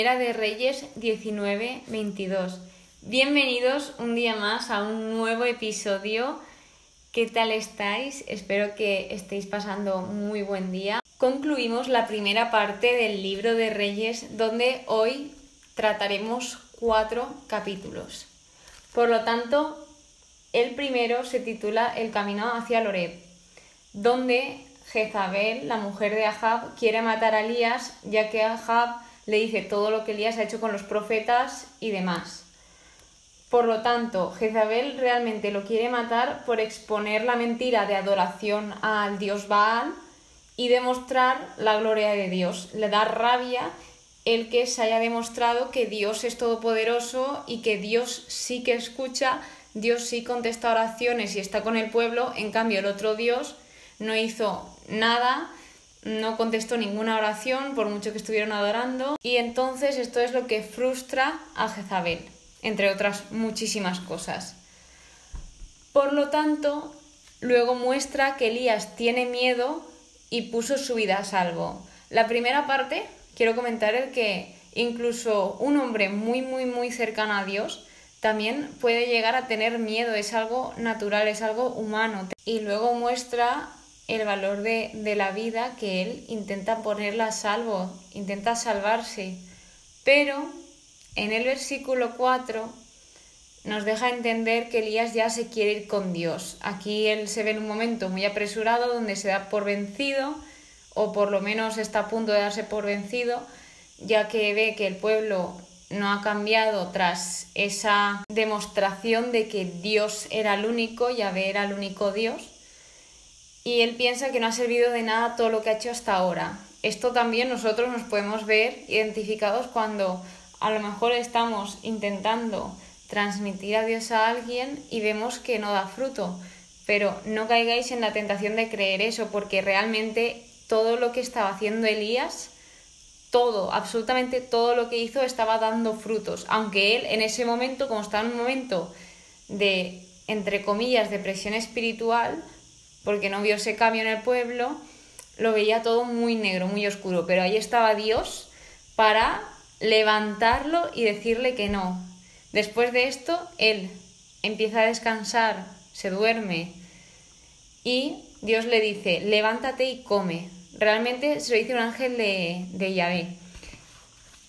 De Reyes 19, 22. Bienvenidos un día más a un nuevo episodio. ¿Qué tal estáis? Espero que estéis pasando muy buen día. Concluimos la primera parte del libro de Reyes donde hoy trataremos cuatro capítulos. Por lo tanto, el primero se titula El camino hacia Loreb, donde Jezabel, la mujer de Ahab, quiere matar a Elías, ya que Ahab le dice todo lo que Elías ha hecho con los profetas y demás. Por lo tanto, Jezabel realmente lo quiere matar por exponer la mentira de adoración al dios Baal y demostrar la gloria de Dios. Le da rabia el que se haya demostrado que Dios es todopoderoso y que Dios sí que escucha, Dios sí contesta oraciones y está con el pueblo, en cambio el otro Dios no hizo nada, no contestó ninguna oración por mucho que estuvieron adorando y entonces esto es lo que frustra a Jezabel, entre otras muchísimas cosas. Por lo tanto, luego muestra que Elías tiene miedo y puso su vida a salvo. La primera parte, quiero comentar el que incluso un hombre muy, muy, muy cercano a Dios también puede llegar a tener miedo, es algo natural, es algo humano. Y luego muestra el valor de, de la vida que él intenta ponerla a salvo, intenta salvarse. Pero en el versículo 4 nos deja entender que Elías ya se quiere ir con Dios. Aquí él se ve en un momento muy apresurado donde se da por vencido, o por lo menos está a punto de darse por vencido, ya que ve que el pueblo no ha cambiado tras esa demostración de que Dios era el único, Yahvé era el único Dios y él piensa que no ha servido de nada todo lo que ha hecho hasta ahora. Esto también nosotros nos podemos ver identificados cuando a lo mejor estamos intentando transmitir a Dios a alguien y vemos que no da fruto. Pero no caigáis en la tentación de creer eso, porque realmente todo lo que estaba haciendo Elías, todo, absolutamente todo lo que hizo estaba dando frutos. Aunque él en ese momento, como estaba en un momento de, entre comillas, depresión espiritual, porque no vio ese cambio en el pueblo, lo veía todo muy negro, muy oscuro, pero ahí estaba Dios para levantarlo y decirle que no. Después de esto, él empieza a descansar, se duerme y Dios le dice, levántate y come. Realmente se lo dice un ángel de, de Yahvé.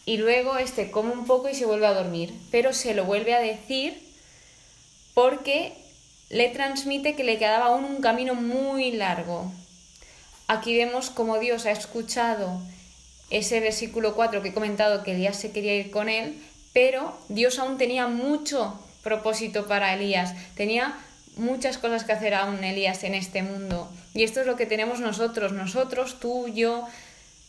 Y luego este come un poco y se vuelve a dormir, pero se lo vuelve a decir porque le transmite que le quedaba aún un camino muy largo. Aquí vemos cómo Dios ha escuchado ese versículo 4 que he comentado que Elías se quería ir con él, pero Dios aún tenía mucho propósito para Elías, tenía muchas cosas que hacer aún Elías en este mundo. Y esto es lo que tenemos nosotros, nosotros, tú, yo,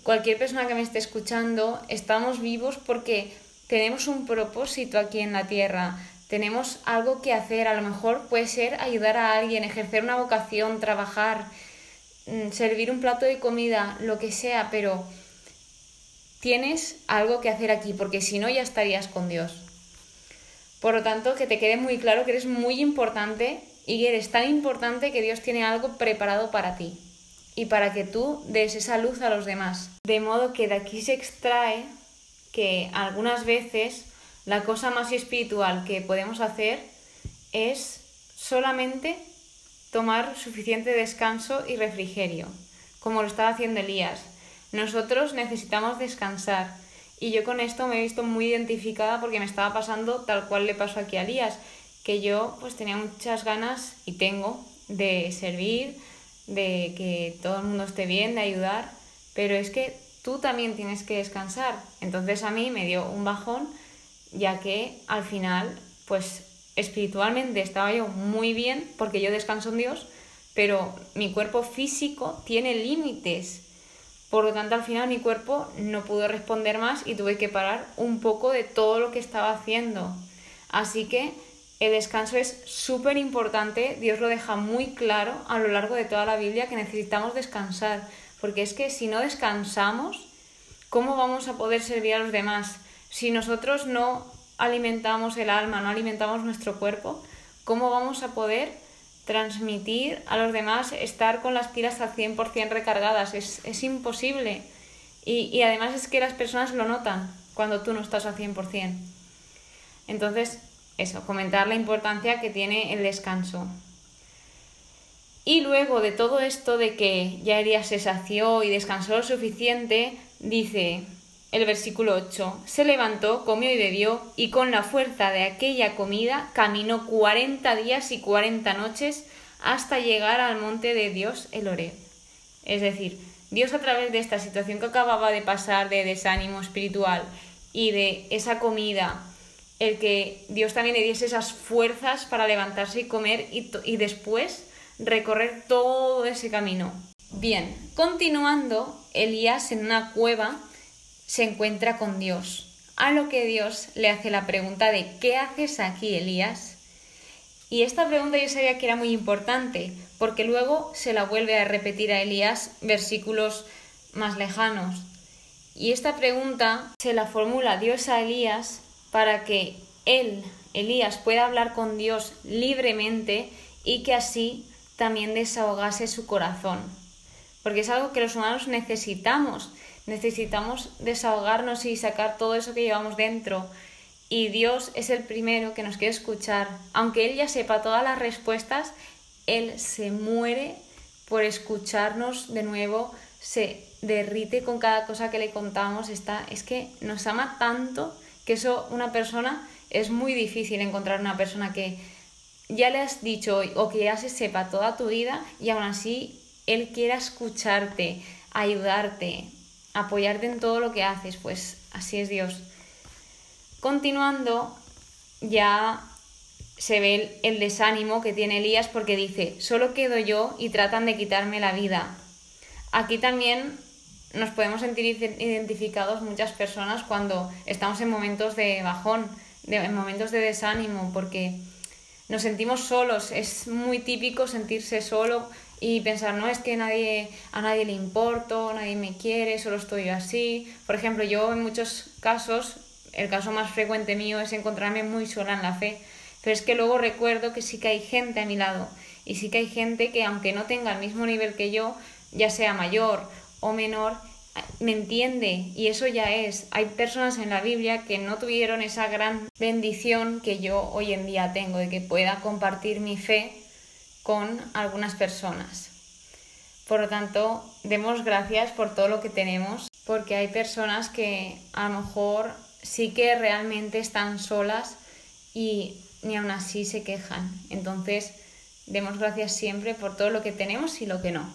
cualquier persona que me esté escuchando, estamos vivos porque tenemos un propósito aquí en la tierra tenemos algo que hacer, a lo mejor puede ser ayudar a alguien, ejercer una vocación, trabajar, mm, servir un plato de comida, lo que sea, pero tienes algo que hacer aquí, porque si no ya estarías con Dios. Por lo tanto, que te quede muy claro que eres muy importante y que eres tan importante que Dios tiene algo preparado para ti y para que tú des esa luz a los demás. De modo que de aquí se extrae que algunas veces la cosa más espiritual que podemos hacer es solamente tomar suficiente descanso y refrigerio, como lo estaba haciendo Elías. Nosotros necesitamos descansar y yo con esto me he visto muy identificada porque me estaba pasando tal cual le pasó aquí a Elías, que yo pues tenía muchas ganas y tengo de servir, de que todo el mundo esté bien, de ayudar, pero es que tú también tienes que descansar. Entonces a mí me dio un bajón ya que al final, pues espiritualmente estaba yo muy bien porque yo descanso en Dios, pero mi cuerpo físico tiene límites. Por lo tanto, al final mi cuerpo no pudo responder más y tuve que parar un poco de todo lo que estaba haciendo. Así que el descanso es súper importante, Dios lo deja muy claro a lo largo de toda la Biblia que necesitamos descansar, porque es que si no descansamos, ¿cómo vamos a poder servir a los demás? Si nosotros no alimentamos el alma, no alimentamos nuestro cuerpo, ¿cómo vamos a poder transmitir a los demás estar con las pilas al 100% recargadas? Es, imposible. Y, y además es que las personas lo notan. cuando tú no estás al 100%. Entonces, eso, comentar la importancia que tiene el descanso. Y luego de todo esto de que ya Elías se sació y descansó lo suficiente, dice el versículo 8, se levantó, comió y bebió, y con la fuerza de aquella comida caminó cuarenta días y cuarenta noches hasta llegar al monte de Dios el Oreb. Es decir, Dios a través de esta situación que acababa de pasar de desánimo espiritual y de esa comida, el que Dios también le diese esas fuerzas para levantarse y comer y, y después recorrer todo ese camino. Bien, continuando, Elías en una cueva se encuentra con Dios, a lo que Dios le hace la pregunta de ¿qué haces aquí, Elías? Y esta pregunta yo sabía que era muy importante, porque luego se la vuelve a repetir a Elías versículos más lejanos. Y esta pregunta se la formula Dios a Elías para que él, Elías, pueda hablar con Dios libremente y que así también desahogase su corazón. Porque es algo que los humanos necesitamos. Necesitamos desahogarnos y sacar todo eso que llevamos dentro. Y Dios es el primero que nos quiere escuchar. Aunque Él ya sepa todas las respuestas, Él se muere por escucharnos de nuevo, se derrite con cada cosa que le contamos. Está, es que nos ama tanto que eso una persona es muy difícil encontrar una persona que ya le has dicho o que ya se sepa toda tu vida y aún así él quiera escucharte, ayudarte, apoyarte en todo lo que haces, pues así es Dios. Continuando, ya se ve el, desánimo que tiene Elías porque dice, solo quedo yo y tratan de quitarme la vida. Aquí también nos podemos sentir identificados muchas personas cuando estamos en momentos de bajón, en momentos de desánimo, porque nos sentimos solos. Es muy típico sentirse solo y pensar, no es que nadie, a nadie le importo, nadie me quiere, solo estoy así. Por ejemplo, yo en muchos casos, el caso más frecuente mío es encontrarme muy sola en la fe. Pero es que luego recuerdo que sí que hay gente a mi lado y sí que hay gente que aunque no tenga el mismo nivel que yo, ya sea mayor o menor, me entiende y eso ya es. Hay personas en la Biblia que no tuvieron esa gran bendición que yo hoy en día tengo, de que pueda compartir mi fe con algunas personas. Por lo tanto, demos gracias por todo lo que tenemos, porque hay personas que a lo mejor sí que realmente están solas y ni aún así se quejan. Entonces, demos gracias siempre por todo lo que tenemos y lo que no.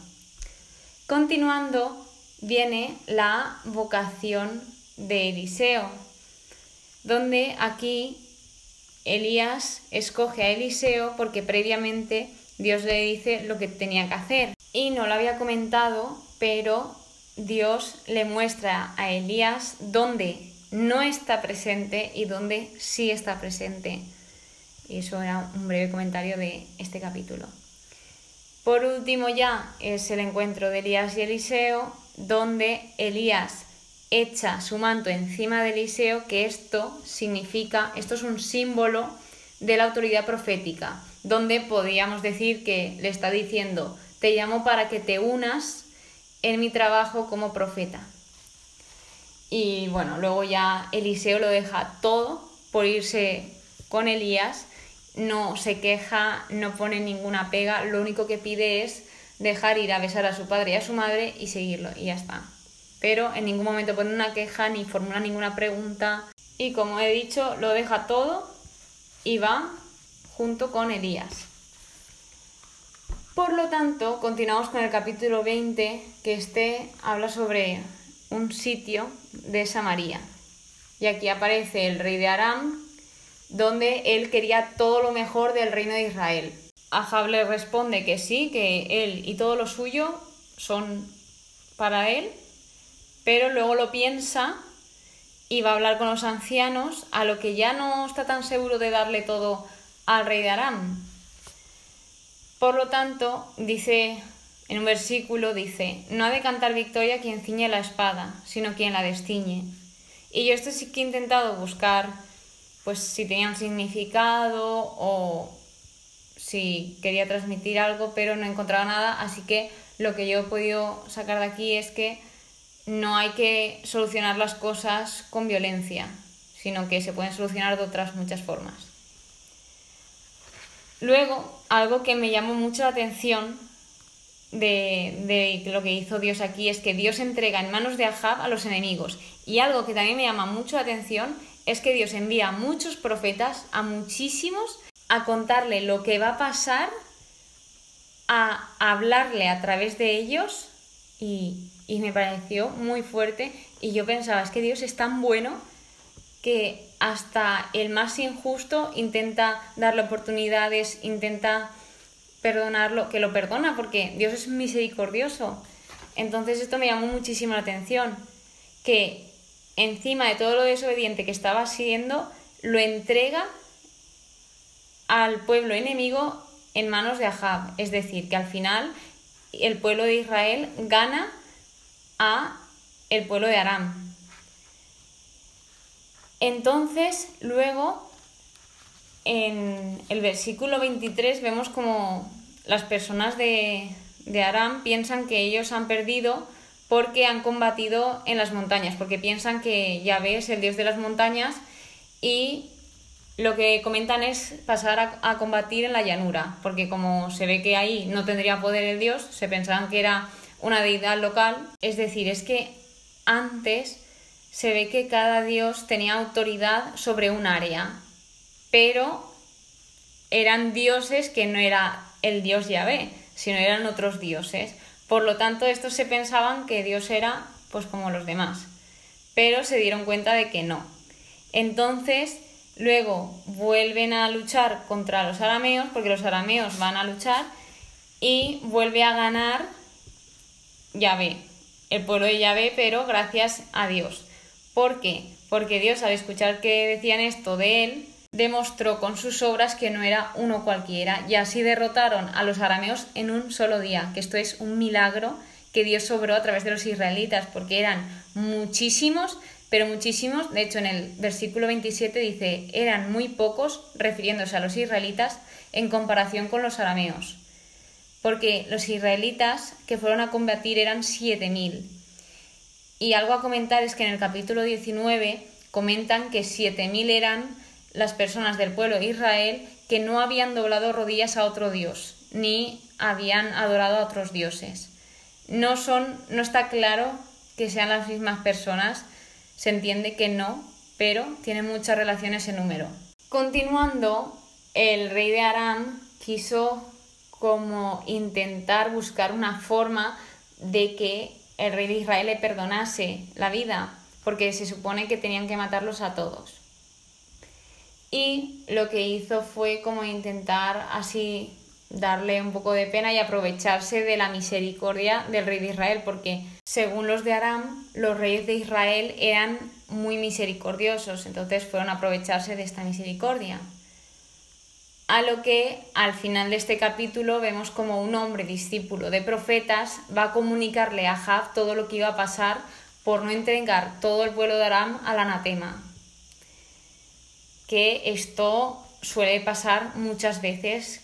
Continuando, viene la vocación de Eliseo, donde aquí Elías escoge a Eliseo porque previamente Dios le dice lo que tenía que hacer. Y no lo había comentado, pero Dios le muestra a Elías dónde no está presente y dónde sí está presente. Y eso era un breve comentario de este capítulo. Por último ya es el encuentro de Elías y Eliseo, donde Elías echa su manto encima de Eliseo, que esto significa, esto es un símbolo de la autoridad profética, donde podríamos decir que le está diciendo, te llamo para que te unas en mi trabajo como profeta. Y bueno, luego ya Eliseo lo deja todo por irse con Elías, no se queja, no pone ninguna pega, lo único que pide es dejar ir a besar a su padre y a su madre y seguirlo y ya está. Pero en ningún momento pone una queja ni formula ninguna pregunta y como he dicho lo deja todo y va junto con Elías. Por lo tanto, continuamos con el capítulo 20, que este habla sobre un sitio de Samaria. Y aquí aparece el rey de Aram, donde él quería todo lo mejor del reino de Israel. Ahab le responde que sí, que él y todo lo suyo son para él, pero luego lo piensa y va a hablar con los ancianos, a lo que ya no está tan seguro de darle todo al rey de Aram. Por lo tanto, dice en un versículo, dice, no ha de cantar victoria quien ciñe la espada, sino quien la destiñe. Y yo esto sí que he intentado buscar, pues si tenía un significado o si quería transmitir algo, pero no he encontrado nada, así que lo que yo he podido sacar de aquí es que no hay que solucionar las cosas con violencia, sino que se pueden solucionar de otras muchas formas. Luego, algo que me llamó mucho la atención de, lo que hizo Dios aquí es que Dios entrega en manos de Ahab a los enemigos. Y algo que también me llama mucho la atención es que Dios envía a muchos profetas, a muchísimos, a contarle lo que va a pasar, a hablarle a través de ellos y, y me pareció muy fuerte y yo pensaba, es que Dios es tan bueno que hasta el más injusto intenta darle oportunidades, intenta perdonarlo, que lo perdona porque Dios es misericordioso. Entonces esto me llamó muchísimo la atención, que encima de todo lo desobediente que estaba siendo, lo entrega al pueblo enemigo en manos de Ahab. Es decir, que al final el pueblo de Israel gana a el pueblo de Aram. Entonces, luego, en el versículo 23 vemos como las personas de, Aram piensan que ellos han perdido porque han combatido en las montañas, porque piensan que Yahvé es el dios de las montañas y lo que comentan es pasar a, a, combatir en la llanura, porque como se ve que ahí no tendría poder el dios, se pensaban que era una deidad local. Es decir, es que antes se ve que cada dios tenía autoridad sobre un área, pero eran dioses que no era el dios Yahvé, sino eran otros dioses. Por lo tanto, estos se pensaban que Dios era pues como los demás, pero se dieron cuenta de que no. Entonces, luego vuelven a luchar contra los arameos, porque los arameos van a luchar, y vuelve a ganar Yahvé, el pueblo de Yahvé, pero gracias a Dios. ¿Por qué? Porque Dios, al escuchar que decían esto de él, demostró con sus obras que no era uno cualquiera y así derrotaron a los arameos en un solo día, que esto es un milagro que Dios sobró a través de los israelitas, porque eran muchísimos, pero muchísimos, de hecho en el versículo 27 dice, eran muy pocos, refiriéndose a los israelitas, en comparación con los arameos porque los israelitas que fueron a combatir eran 7.000. Y algo a comentar es que en el capítulo 19 comentan que 7.000 eran las personas del pueblo de Israel que no habían doblado rodillas a otro dios, ni habían adorado a otros dioses. No son, no está claro que sean las mismas personas, se entiende que no, pero tienen muchas relaciones en número. Continuando, el rey de Aram quiso como intentar buscar una forma de que el rey de Israel le perdonase la vida, porque se supone que tenían que matarlos a todos. Y lo que hizo fue como intentar así darle un poco de pena y aprovecharse de la misericordia del rey de Israel, porque según los de Aram, los reyes de Israel eran muy misericordiosos, entonces fueron a aprovecharse de esta misericordia. A lo que al final de este capítulo vemos como un hombre discípulo de profetas va a comunicarle a Jab todo lo que iba a pasar por no entregar todo el pueblo de Aram al anatema. Que esto suele pasar muchas veces.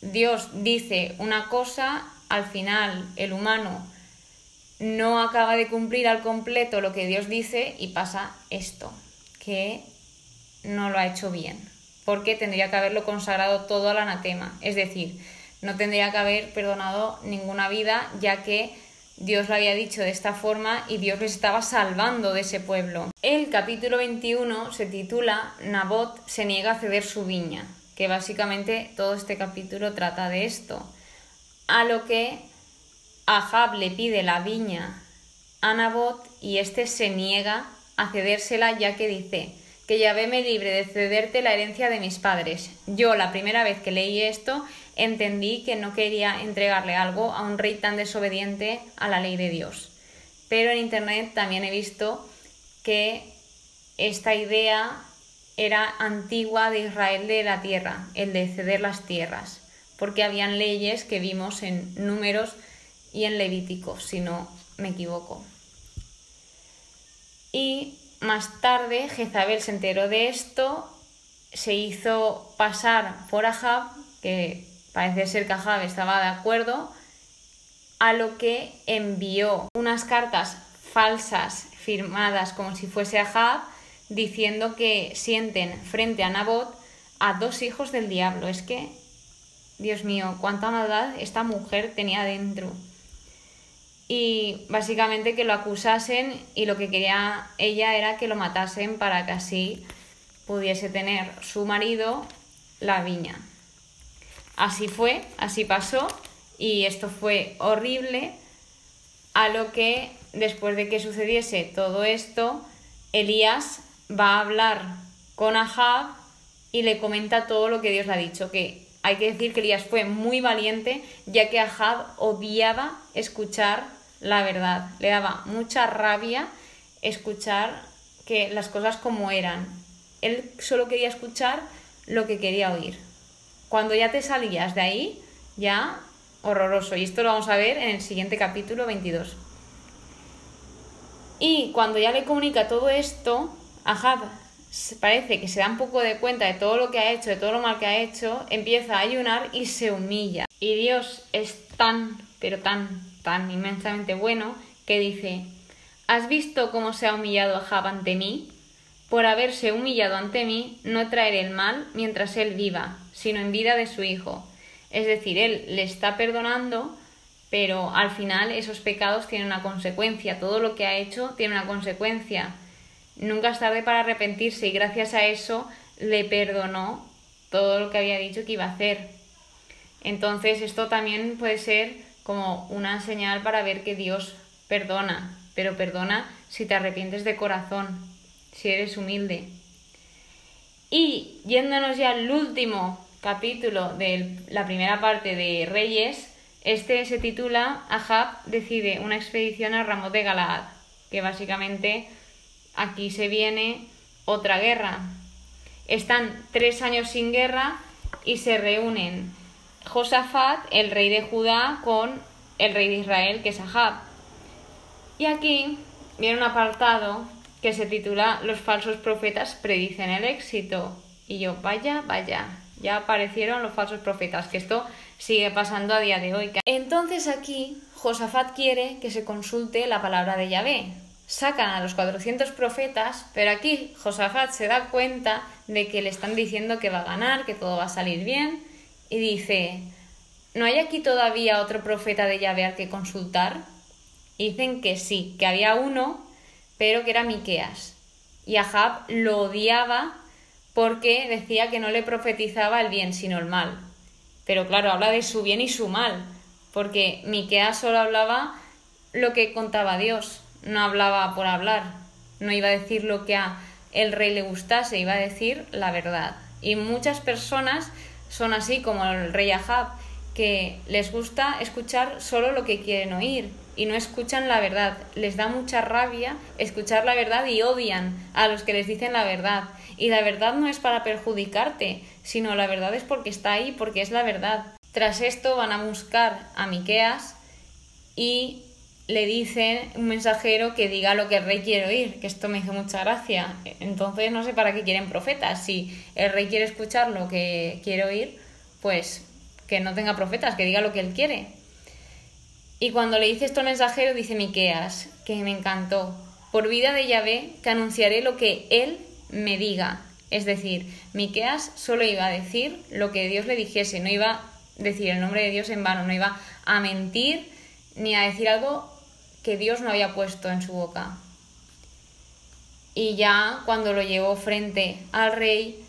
Dios dice una cosa, al final el humano no acaba de cumplir al completo lo que Dios dice y pasa esto, que no lo ha hecho bien porque tendría que haberlo consagrado todo al anatema, es decir, no tendría que haber perdonado ninguna vida, ya que Dios lo había dicho de esta forma y Dios les estaba salvando de ese pueblo. El capítulo 21 se titula Nabot se niega a ceder su viña, que básicamente todo este capítulo trata de esto. A lo que Ahab le pide la viña a Nabot y éste se niega a cedérsela ya que dice que Yahvé me libre de cederte la herencia de mis padres. Yo, la primera vez que leí esto, entendí que no quería entregarle algo a un rey tan desobediente a la ley de Dios. Pero en Internet también he visto que esta idea era antigua de Israel de la tierra, el de ceder las tierras, porque habían leyes que vimos en números y en Levítico, si no me equivoco. Y más tarde, Jezabel se enteró de esto, se hizo pasar por Ahab, que parece ser que Ahab estaba de acuerdo, a lo que envió unas cartas falsas firmadas como si fuese Ahab, diciendo que sienten frente a Nabot a dos hijos del diablo. Es que, Dios mío, cuánta maldad esta mujer tenía dentro. Y básicamente que lo acusasen y lo que quería ella era que lo matasen para que así pudiese tener su marido la viña. Así fue, así pasó y esto fue horrible a lo que después de que sucediese todo esto, Elías va a hablar con Ahab y le comenta todo lo que Dios le ha dicho, que hay que decir que Elías fue muy valiente, ya que Ahab odiaba escuchar la verdad, le daba mucha rabia escuchar que las cosas como eran. Él solo quería escuchar lo que quería oír. Cuando ya te salías de ahí, ya horroroso. Y esto lo vamos a ver en el siguiente capítulo 22. Y cuando ya le comunica todo esto, Ahab parece que se da un poco de cuenta de todo lo que ha hecho, de todo lo mal que ha hecho, empieza a ayunar y se humilla. Y Dios es tan, pero tan, tan inmensamente bueno que dice, ¿has visto cómo se ha humillado Ahab ante mí? Por haberse humillado ante mí, no traeré el mal mientras él viva, sino en vida de su hijo. Es decir, él le está perdonando, pero al final esos pecados tienen una consecuencia. Todo lo que ha hecho tiene una consecuencia. Nunca es tarde para arrepentirse y gracias a eso le perdonó todo lo que había dicho que iba a hacer. Entonces esto también puede ser como una señal para ver que Dios perdona, pero perdona si te arrepientes de corazón, si eres humilde. Y yéndonos ya al último capítulo de la primera parte de Reyes, este se titula Ahab decide una expedición a Ramón de Galaad, que básicamente aquí se viene otra guerra. Están tres años sin guerra y se reúnen Josafat, el rey de Judá, con el rey de Israel, que es Ahab. Y aquí viene un apartado que se titula Los falsos profetas predicen el éxito. Y yo, vaya, vaya, ya aparecieron los falsos profetas, que esto sigue pasando a día de hoy. Entonces aquí Josafat quiere que se consulte la palabra de Yahvé. Sacan a los 400 profetas, pero aquí Josafat se da cuenta de que le están diciendo que va a ganar, que todo va a salir bien, y dice, ¿no hay aquí todavía otro profeta de Yahvé al que consultar? Dicen que sí, que había uno, pero que era Miqueas. Y Ahab lo odiaba porque decía que no le profetizaba el bien, sino el mal. Pero claro, habla de su bien y su mal, porque Miqueas solo hablaba lo que contaba Dios, no hablaba por hablar, no iba a decir lo que a el rey le gustase, iba a decir la verdad. Y muchas personas son así como el rey Ahab, que les gusta escuchar solo lo que quieren oír y no escuchan la verdad. Les da mucha rabia escuchar la verdad y odian a los que les dicen la verdad. Y la verdad no es para perjudicarte, sino la verdad es porque está ahí, porque es la verdad. Tras esto van a buscar a Miqueas y le dicen un mensajero que diga lo que el rey quiere oír, que esto me hizo mucha gracia. Entonces no sé para qué quieren profetas. Si el rey quiere escuchar lo que quiere oír, pues que no tenga profetas, que diga lo que él quiere. Y cuando le dice esto al mensajero, dice Miqueas, que me encantó, por vida de Yahvé, que anunciaré lo que él me diga. Es decir, Miqueas solo iba a decir lo que Dios le dijese, no iba a decir el nombre de Dios en vano, no iba a mentir ni a decir algo que Dios no había puesto en su boca. Y ya cuando lo llevó frente al rey,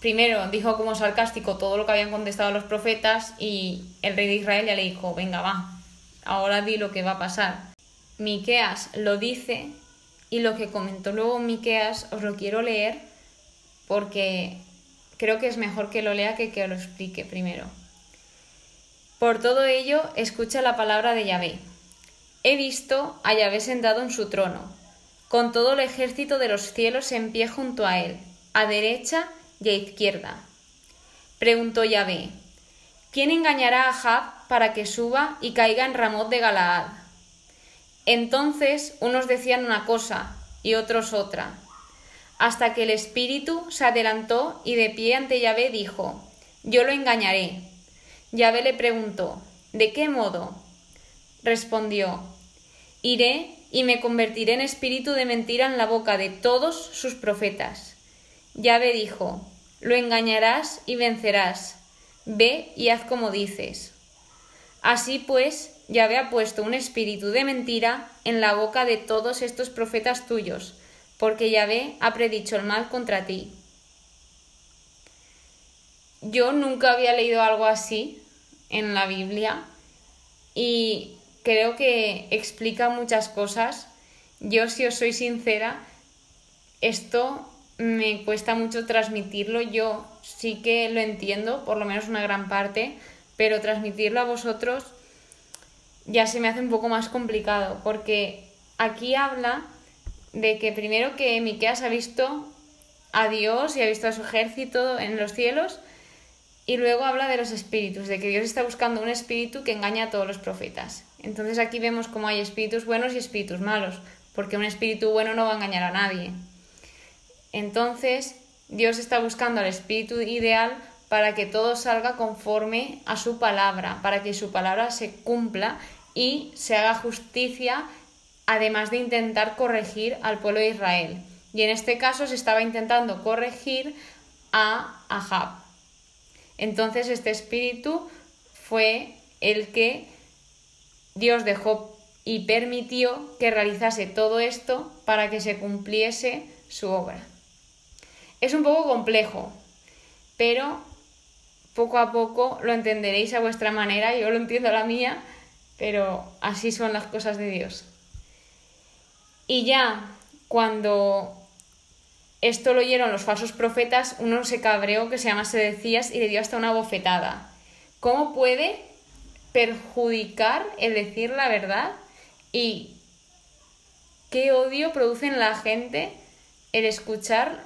primero dijo como sarcástico todo lo que habían contestado los profetas y el rey de Israel ya le dijo, venga, va, ahora di lo que va a pasar. Miqueas lo dice y lo que comentó luego Miqueas os lo quiero leer porque creo que es mejor que lo lea que que lo explique primero. Por todo ello, escucha la palabra de Yahvé. He visto a Yahvé sentado en su trono, con todo el ejército de los cielos en pie junto a él, a derecha y a izquierda. Preguntó Yahvé, ¿quién engañará a Jab para que suba y caiga en Ramot de Galaad? Entonces unos decían una cosa y otros otra, hasta que el espíritu se adelantó y de pie ante Yahvé dijo, Yo lo engañaré. Yahvé le preguntó, ¿de qué modo? Respondió, Iré y me convertiré en espíritu de mentira en la boca de todos sus profetas. Yahvé dijo, lo engañarás y vencerás. Ve y haz como dices. Así pues, Yahvé ha puesto un espíritu de mentira en la boca de todos estos profetas tuyos, porque Yahvé ha predicho el mal contra ti. Yo nunca había leído algo así en la Biblia y creo que explica muchas cosas. Yo, si os soy sincera, esto me cuesta mucho transmitirlo. Yo sí que lo entiendo, por lo menos una gran parte, pero transmitirlo a vosotros ya se me hace un poco más complicado, porque aquí habla de que primero que Miqueas ha visto a Dios y ha visto a su ejército en los cielos, y luego habla de los espíritus, de que Dios está buscando un espíritu que engaña a todos los profetas. Entonces aquí vemos cómo hay espíritus buenos y espíritus malos, porque un espíritu bueno no va a engañar a nadie. Entonces, Dios está buscando al espíritu ideal para que todo salga conforme a su palabra, para que su palabra se cumpla y se haga justicia, además de intentar corregir al pueblo de Israel. Y en este caso se estaba intentando corregir a Ahab. Entonces este espíritu fue el que Dios dejó y permitió que realizase todo esto para que se cumpliese su obra. Es un poco complejo, pero poco a poco lo entenderéis a vuestra manera, yo lo entiendo a la mía, pero así son las cosas de Dios. Y ya cuando esto lo oyeron los falsos profetas, uno se cabreó que se llama Sedecías y le dio hasta una bofetada. ¿Cómo puede perjudicar el decir la verdad? Y qué odio produce en la gente el escuchar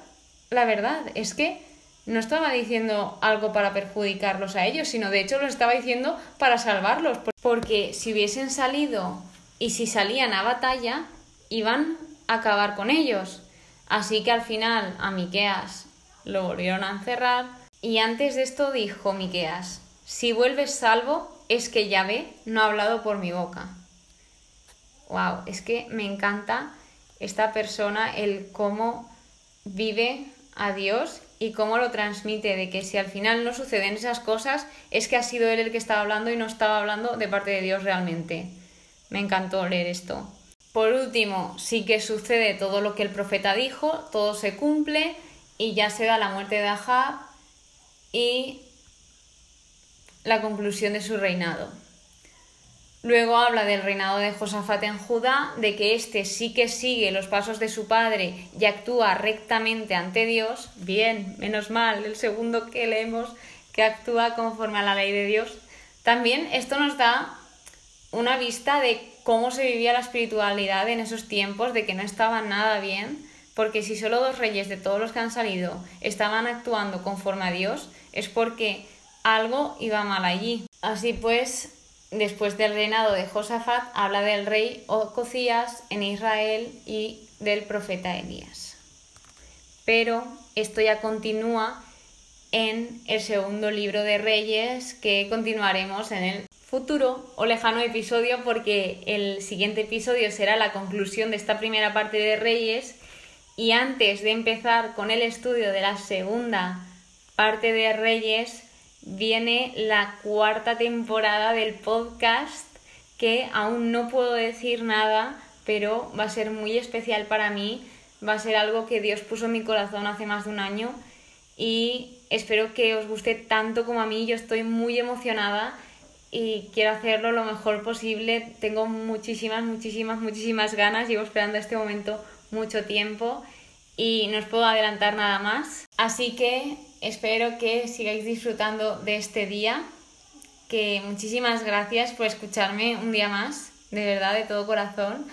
la verdad. Es que no estaba diciendo algo para perjudicarlos a ellos, sino de hecho lo estaba diciendo para salvarlos. Porque si hubiesen salido y si salían a batalla, iban a acabar con ellos. Así que al final a Miqueas lo volvieron a encerrar y antes de esto dijo Miqueas, si vuelves salvo es que Yahvé no ha hablado por mi boca. Wow, es que me encanta esta persona, el cómo vive a Dios y cómo lo transmite, de que si al final no suceden esas cosas, es que ha sido él el que estaba hablando y no estaba hablando de parte de Dios realmente. Me encantó leer esto. Por último, sí que sucede todo lo que el profeta dijo, todo se cumple y ya se da la muerte de Ahab y la conclusión de su reinado. Luego habla del reinado de Josafat en Judá, de que éste sí que sigue los pasos de su padre y actúa rectamente ante Dios. Bien, menos mal, el segundo que leemos que actúa conforme a la ley de Dios. También esto nos da una vista de cómo se vivía la espiritualidad en esos tiempos, de que no estaba nada bien, porque si solo dos reyes de todos los que han salido estaban actuando conforme a Dios, es porque algo iba mal allí. Así pues, después del reinado de Josafat, habla del rey Ococías en Israel y del profeta Elías. Pero esto ya continúa en el segundo libro de Reyes que continuaremos en el futuro o lejano episodio porque el siguiente episodio será la conclusión de esta primera parte de Reyes y antes de empezar con el estudio de la segunda parte de Reyes viene la cuarta temporada del podcast que aún no puedo decir nada pero va a ser muy especial para mí va a ser algo que Dios puso en mi corazón hace más de un año y espero que os guste tanto como a mí yo estoy muy emocionada y quiero hacerlo lo mejor posible. Tengo muchísimas, muchísimas, muchísimas ganas. Llevo esperando este momento mucho tiempo y no os puedo adelantar nada más. Así que espero que sigáis disfrutando de este día. Que muchísimas gracias por escucharme un día más, de verdad, de todo corazón.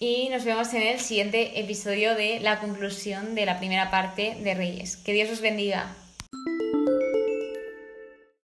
Y nos vemos en el siguiente episodio de la conclusión de la primera parte de Reyes. Que Dios os bendiga.